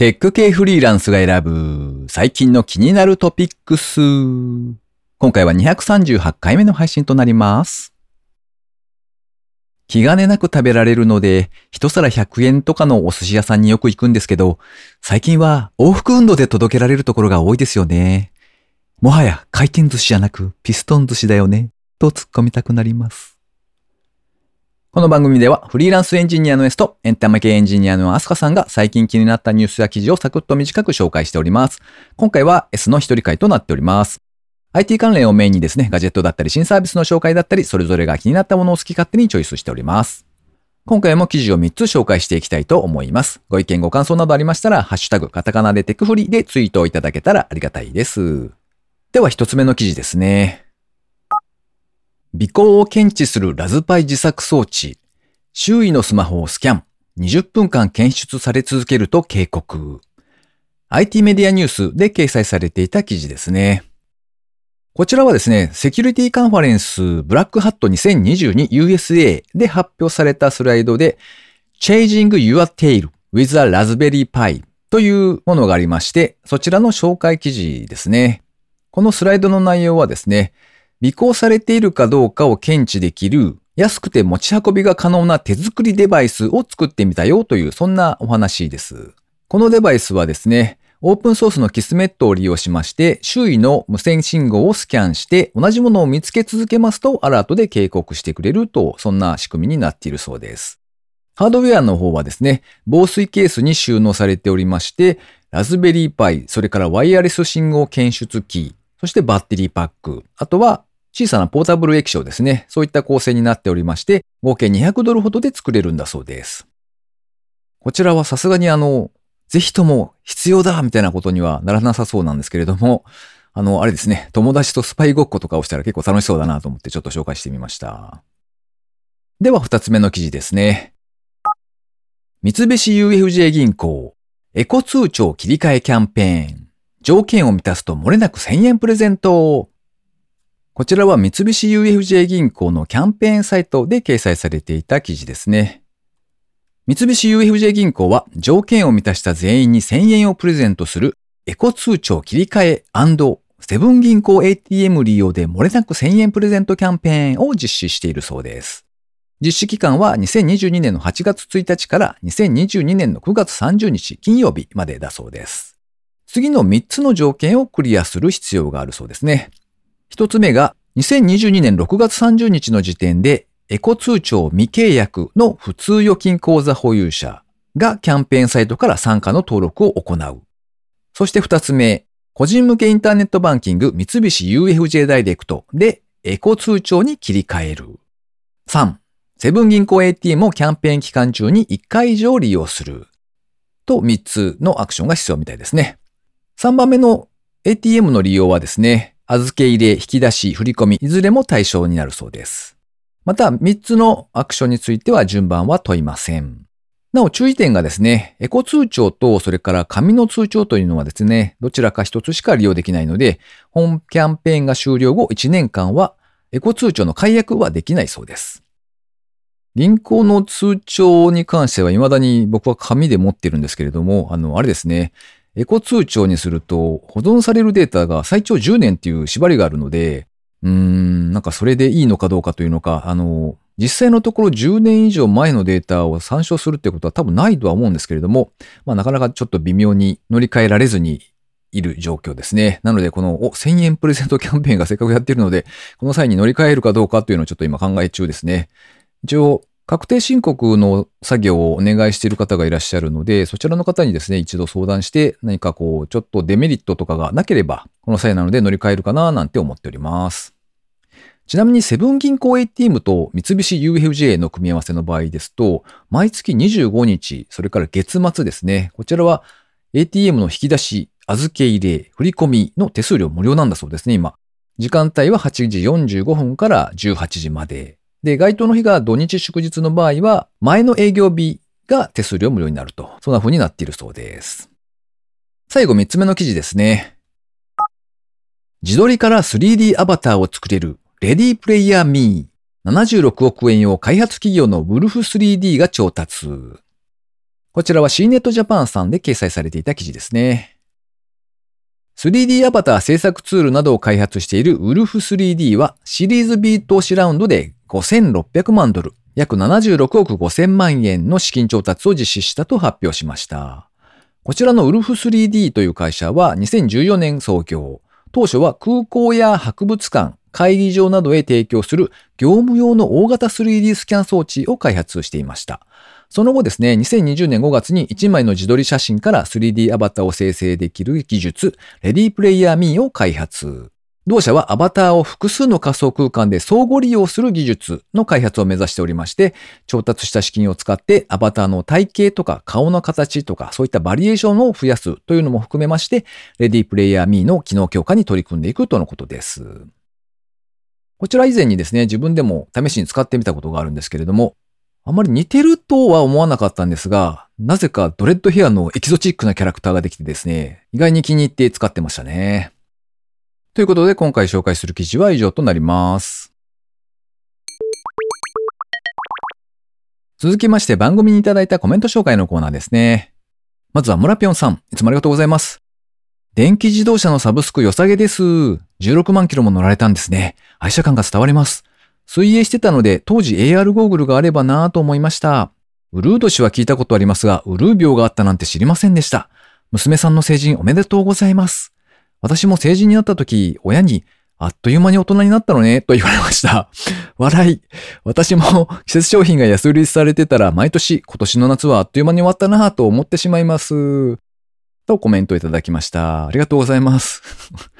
テック系フリーランスが選ぶ最近の気になるトピックス。今回は238回目の配信となります。気兼ねなく食べられるので、一皿100円とかのお寿司屋さんによく行くんですけど、最近は往復運動で届けられるところが多いですよね。もはや回転寿司じゃなくピストン寿司だよね、と突っ込みたくなります。この番組ではフリーランスエンジニアの S とエンタメ系エンジニアのアスカさんが最近気になったニュースや記事をサクッと短く紹介しております。今回は S の一人会となっております。IT 関連をメインにですね、ガジェットだったり新サービスの紹介だったり、それぞれが気になったものを好き勝手にチョイスしております。今回も記事を3つ紹介していきたいと思います。ご意見ご感想などありましたら、ハッシュタグ、カタカナでテクフリでツイートをいただけたらありがたいです。では一つ目の記事ですね。尾行を検知するラズパイ自作装置。周囲のスマホをスキャン。20分間検出され続けると警告。IT メディアニュースで掲載されていた記事ですね。こちらはですね、セキュリティカンファレンスブラックハット 2022USA で発表されたスライドで Changing Your Tail with a Raspberry Pi というものがありまして、そちらの紹介記事ですね。このスライドの内容はですね、尾行されているかどうかを検知できる安くて持ち運びが可能な手作りデバイスを作ってみたよというそんなお話です。このデバイスはですね、オープンソースのキスメットを利用しまして、周囲の無線信号をスキャンして同じものを見つけ続けますとアラートで警告してくれると、そんな仕組みになっているそうです。ハードウェアの方はですね、防水ケースに収納されておりまして、ラズベリーパイ、それからワイヤレス信号検出キー、そしてバッテリーパック、あとは小さなポータブル液晶ですね。そういった構成になっておりまして、合計200ドルほどで作れるんだそうです。こちらはさすがにあの、ぜひとも必要だみたいなことにはならなさそうなんですけれども、あの、あれですね、友達とスパイごっことかをしたら結構楽しそうだなと思ってちょっと紹介してみました。では二つ目の記事ですね。三菱 UFJ 銀行、エコ通帳切り替えキャンペーン。条件を満たすと漏れなく1000円プレゼント。こちらは三菱 UFJ 銀行のキャンペーンサイトで掲載されていた記事ですね。三菱 UFJ 銀行は条件を満たした全員に1000円をプレゼントするエコ通帳切り替えセブン銀行 ATM 利用で漏れなく1000円プレゼントキャンペーンを実施しているそうです。実施期間は2022年の8月1日から2022年の9月30日金曜日までだそうです。次の3つの条件をクリアする必要があるそうですね。1つ目が2022年6月30日の時点でエコ通帳未契約の普通預金口座保有者がキャンペーンサイトから参加の登録を行う。そして2つ目、個人向けインターネットバンキング三菱 UFJ ダイレクトでエコ通帳に切り替える。3、セブン銀行 ATM をキャンペーン期間中に1回以上利用する。と3つのアクションが必要みたいですね。3番目の ATM の利用はですね、預け入れ、引き出し、振り込み、いずれも対象になるそうです。また、3つのアクションについては順番は問いません。なお注意点がですね、エコ通帳とそれから紙の通帳というのはですね、どちらか一つしか利用できないので、本キャンペーンが終了後1年間はエコ通帳の解約はできないそうです。銀行の通帳に関しては未だに僕は紙で持ってるんですけれども、あの、あれですね、エコ通帳にすると保存されるデータが最長10年っていう縛りがあるので、うーん、なんかそれでいいのかどうかというのか、あの、実際のところ10年以上前のデータを参照するってことは多分ないとは思うんですけれども、まあなかなかちょっと微妙に乗り換えられずにいる状況ですね。なのでこのお1000円プレゼントキャンペーンがせっかくやってるので、この際に乗り換えるかどうかというのをちょっと今考え中ですね。一応、確定申告の作業をお願いしている方がいらっしゃるので、そちらの方にですね、一度相談して、何かこう、ちょっとデメリットとかがなければ、この際なので乗り換えるかななんて思っております。ちなみにセブン銀行 ATM と三菱 UFJ の組み合わせの場合ですと、毎月25日、それから月末ですね。こちらは ATM の引き出し、預け入れ、振込の手数料無料なんだそうですね、今。時間帯は8時45分から18時まで。で、該当の日が土日祝日の場合は、前の営業日が手数料無料になると。そんな風になっているそうです。最後3つ目の記事ですね。自撮りから 3D アバターを作れるレディープレイヤーミー。76億円を開発企業のウルフ 3D が調達。こちらは CNET Japan さんで掲載されていた記事ですね。3D アバター制作ツールなどを開発している Wolf3D はシリーズ B 投資ラウンドで5600万ドル、約76億5000万円の資金調達を実施したと発表しました。こちらの Wolf3D という会社は2014年創業。当初は空港や博物館、会議場などへ提供する業務用の大型 3D スキャン装置を開発していました。その後ですね、2020年5月に1枚の自撮り写真から 3D アバターを生成できる技術、レディープレイヤー Me を開発。同社はアバターを複数の仮想空間で相互利用する技術の開発を目指しておりまして、調達した資金を使ってアバターの体型とか顔の形とかそういったバリエーションを増やすというのも含めまして、レディープレイヤー Me の機能強化に取り組んでいくとのことです。こちら以前にですね、自分でも試しに使ってみたことがあるんですけれども、あまり似てるとは思わなかったんですが、なぜかドレッドヘアのエキゾチックなキャラクターができてですね、意外に気に入って使ってましたね。ということで今回紹介する記事は以上となります。続きまして番組にいただいたコメント紹介のコーナーですね。まずは村ぴょんさん、いつもありがとうございます。電気自動車のサブスク良さげです。16万キロも乗られたんですね。愛車感が伝わります。水泳してたので当時 AR ゴーグルがあればなぁと思いました。ウルード氏は聞いたことありますが、ウルー病があったなんて知りませんでした。娘さんの成人おめでとうございます。私も成人になった時、親に、あっという間に大人になったのね、と言われました。笑い。私も季節商品が安売りされてたら毎年今年の夏はあっという間に終わったなぁと思ってしまいます。とコメントいただきました。ありがとうございます。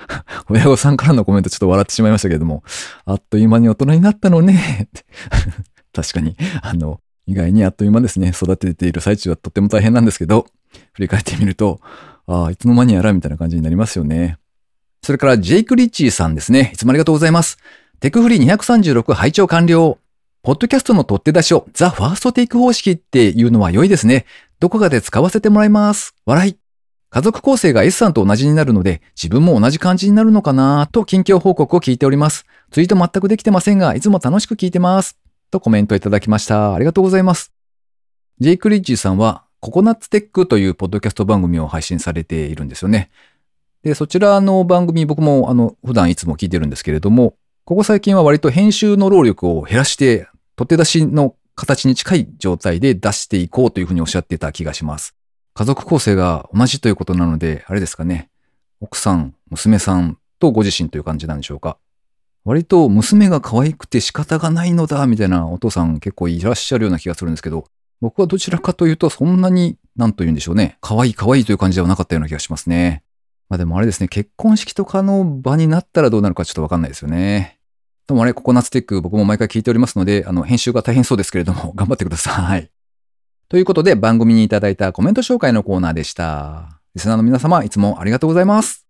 親御さんからのコメントちょっと笑ってしまいましたけれども、あっという間に大人になったのね。確かに、あの、意外にあっという間ですね。育てている最中はとっても大変なんですけど、振り返ってみると、ああ、いつの間にやらみたいな感じになりますよね。それから、ジェイク・リッチーさんですね。いつもありがとうございます。テクフリー236拝聴完了。ポッドキャストの取って出しをザ・ファーストテイク方式っていうのは良いですね。どこかで使わせてもらいます。笑い。家族構成が S さんと同じになるので、自分も同じ感じになるのかなと近況報告を聞いております。ツイート全くできてませんが、いつも楽しく聞いてます。とコメントいただきました。ありがとうございます。ジェイク・リッジーさんは、ココナッツテックというポッドキャスト番組を配信されているんですよね。で、そちらの番組僕もあの、普段いつも聞いてるんですけれども、ここ最近は割と編集の労力を減らして、取って出しの形に近い状態で出していこうというふうにおっしゃってた気がします。家族構成が同じということなので、あれですかね。奥さん、娘さんとご自身という感じなんでしょうか。割と娘が可愛くて仕方がないのだ、みたいなお父さん結構いらっしゃるような気がするんですけど、僕はどちらかというとそんなに、なんと言うんでしょうね。可愛い可愛いという感じではなかったような気がしますね。まあでもあれですね、結婚式とかの場になったらどうなるかちょっとわかんないですよね。ともあれ、ココナッツテック僕も毎回聞いておりますので、あの、編集が大変そうですけれども、頑張ってください。ということで番組にいただいたコメント紹介のコーナーでした。リスナーの皆様、いつもありがとうございます。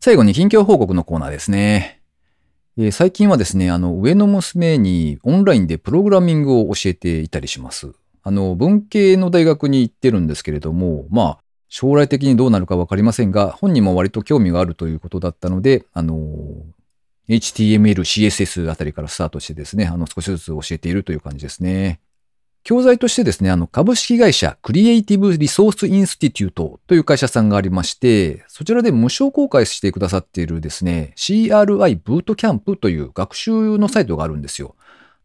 最後に近況報告のコーナーですね。えー、最近はですね、あの、上の娘にオンラインでプログラミングを教えていたりします。あの、文系の大学に行ってるんですけれども、まあ、将来的にどうなるかわかりませんが、本人も割と興味があるということだったので、あの、HTML、CSS あたりからスタートしてですね、あの少しずつ教えているという感じですね。教材としてですね、あの株式会社クリエイティブリソースインスティテュートという会社さんがありまして、そちらで無償公開してくださっているですね、CRI ブートキャンプという学習のサイトがあるんですよ。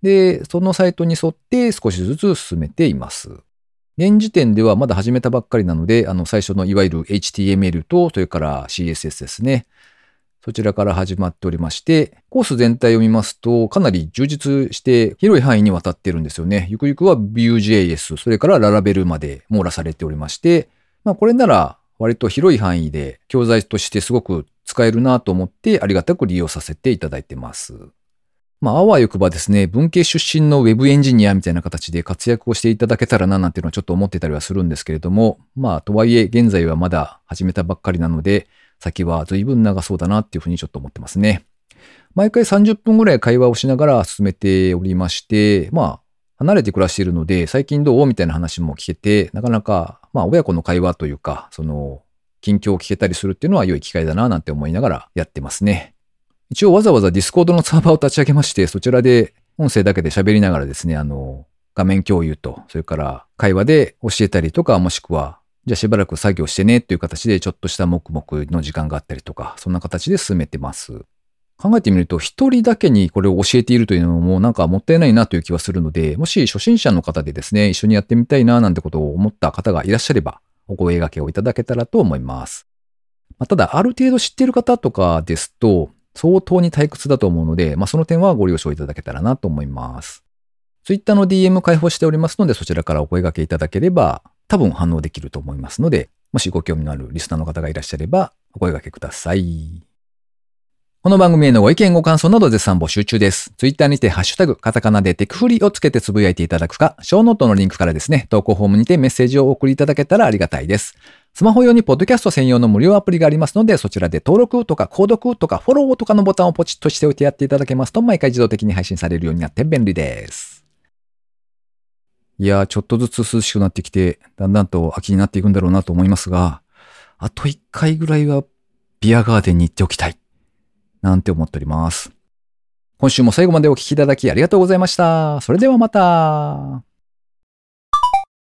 で、そのサイトに沿って少しずつ進めています。現時点ではまだ始めたばっかりなので、あの最初のいわゆる HTML と、それから CSS ですね。そちらから始まっておりまして、コース全体を見ますと、かなり充実して広い範囲にわたってるんですよね。ゆくゆくは Vue.js、それから Laravel まで網羅されておりまして、まあこれなら割と広い範囲で教材としてすごく使えるなと思ってありがたく利用させていただいてます。まあ、あわよくばですね、文系出身の Web エンジニアみたいな形で活躍をしていただけたらななんていうのはちょっと思ってたりはするんですけれども、まあ、とはいえ現在はまだ始めたばっかりなので、先は随分長そうだなっていうふうにちょっと思ってますね。毎回30分ぐらい会話をしながら進めておりまして、まあ、離れて暮らしているので、最近どうみたいな話も聞けて、なかなか、まあ、親子の会話というか、その、近況を聞けたりするっていうのは良い機会だななんて思いながらやってますね。一応わざわざ Discord のサーバーを立ち上げまして、そちらで音声だけで喋りながらですね、あの、画面共有と、それから会話で教えたりとか、もしくは、じゃあしばらく作業してねっていう形でちょっとした黙々の時間があったりとか、そんな形で進めてます。考えてみると、一人だけにこれを教えているというのもなんかもったいないなという気はするので、もし初心者の方でですね、一緒にやってみたいななんてことを思った方がいらっしゃれば、お声掛けをいただけたらと思います。まあ、ただ、ある程度知っている方とかですと、相当に退屈だと思うので、まあ、その点はご了承いただけたらなと思います。Twitter の DM 開放しておりますので、そちらからお声掛けいただければ、多分反応できると思いますので、もしご興味のあるリスナーの方がいらっしゃれば、お声掛けください。この番組へのご意見ご感想など絶賛募集中です。Twitter にてハッシュタグ、カタカナでテクフリをつけてつぶやいていただくか、ショーノートのリンクからですね、投稿フォームにてメッセージをお送りいただけたらありがたいです。スマホ用にポッドキャスト専用の無料アプリがありますので、そちらで登録とか購読とかフォローとかのボタンをポチッとしておいてやっていただけますと、毎回自動的に配信されるようになって便利です。いや、ちょっとずつ涼しくなってきて、だんだんと秋になっていくんだろうなと思いますが、あと一回ぐらいはビアガーデンに行っておきたい。なんて思っております。今週も最後までお聴きいただきありがとうございました。それではまた。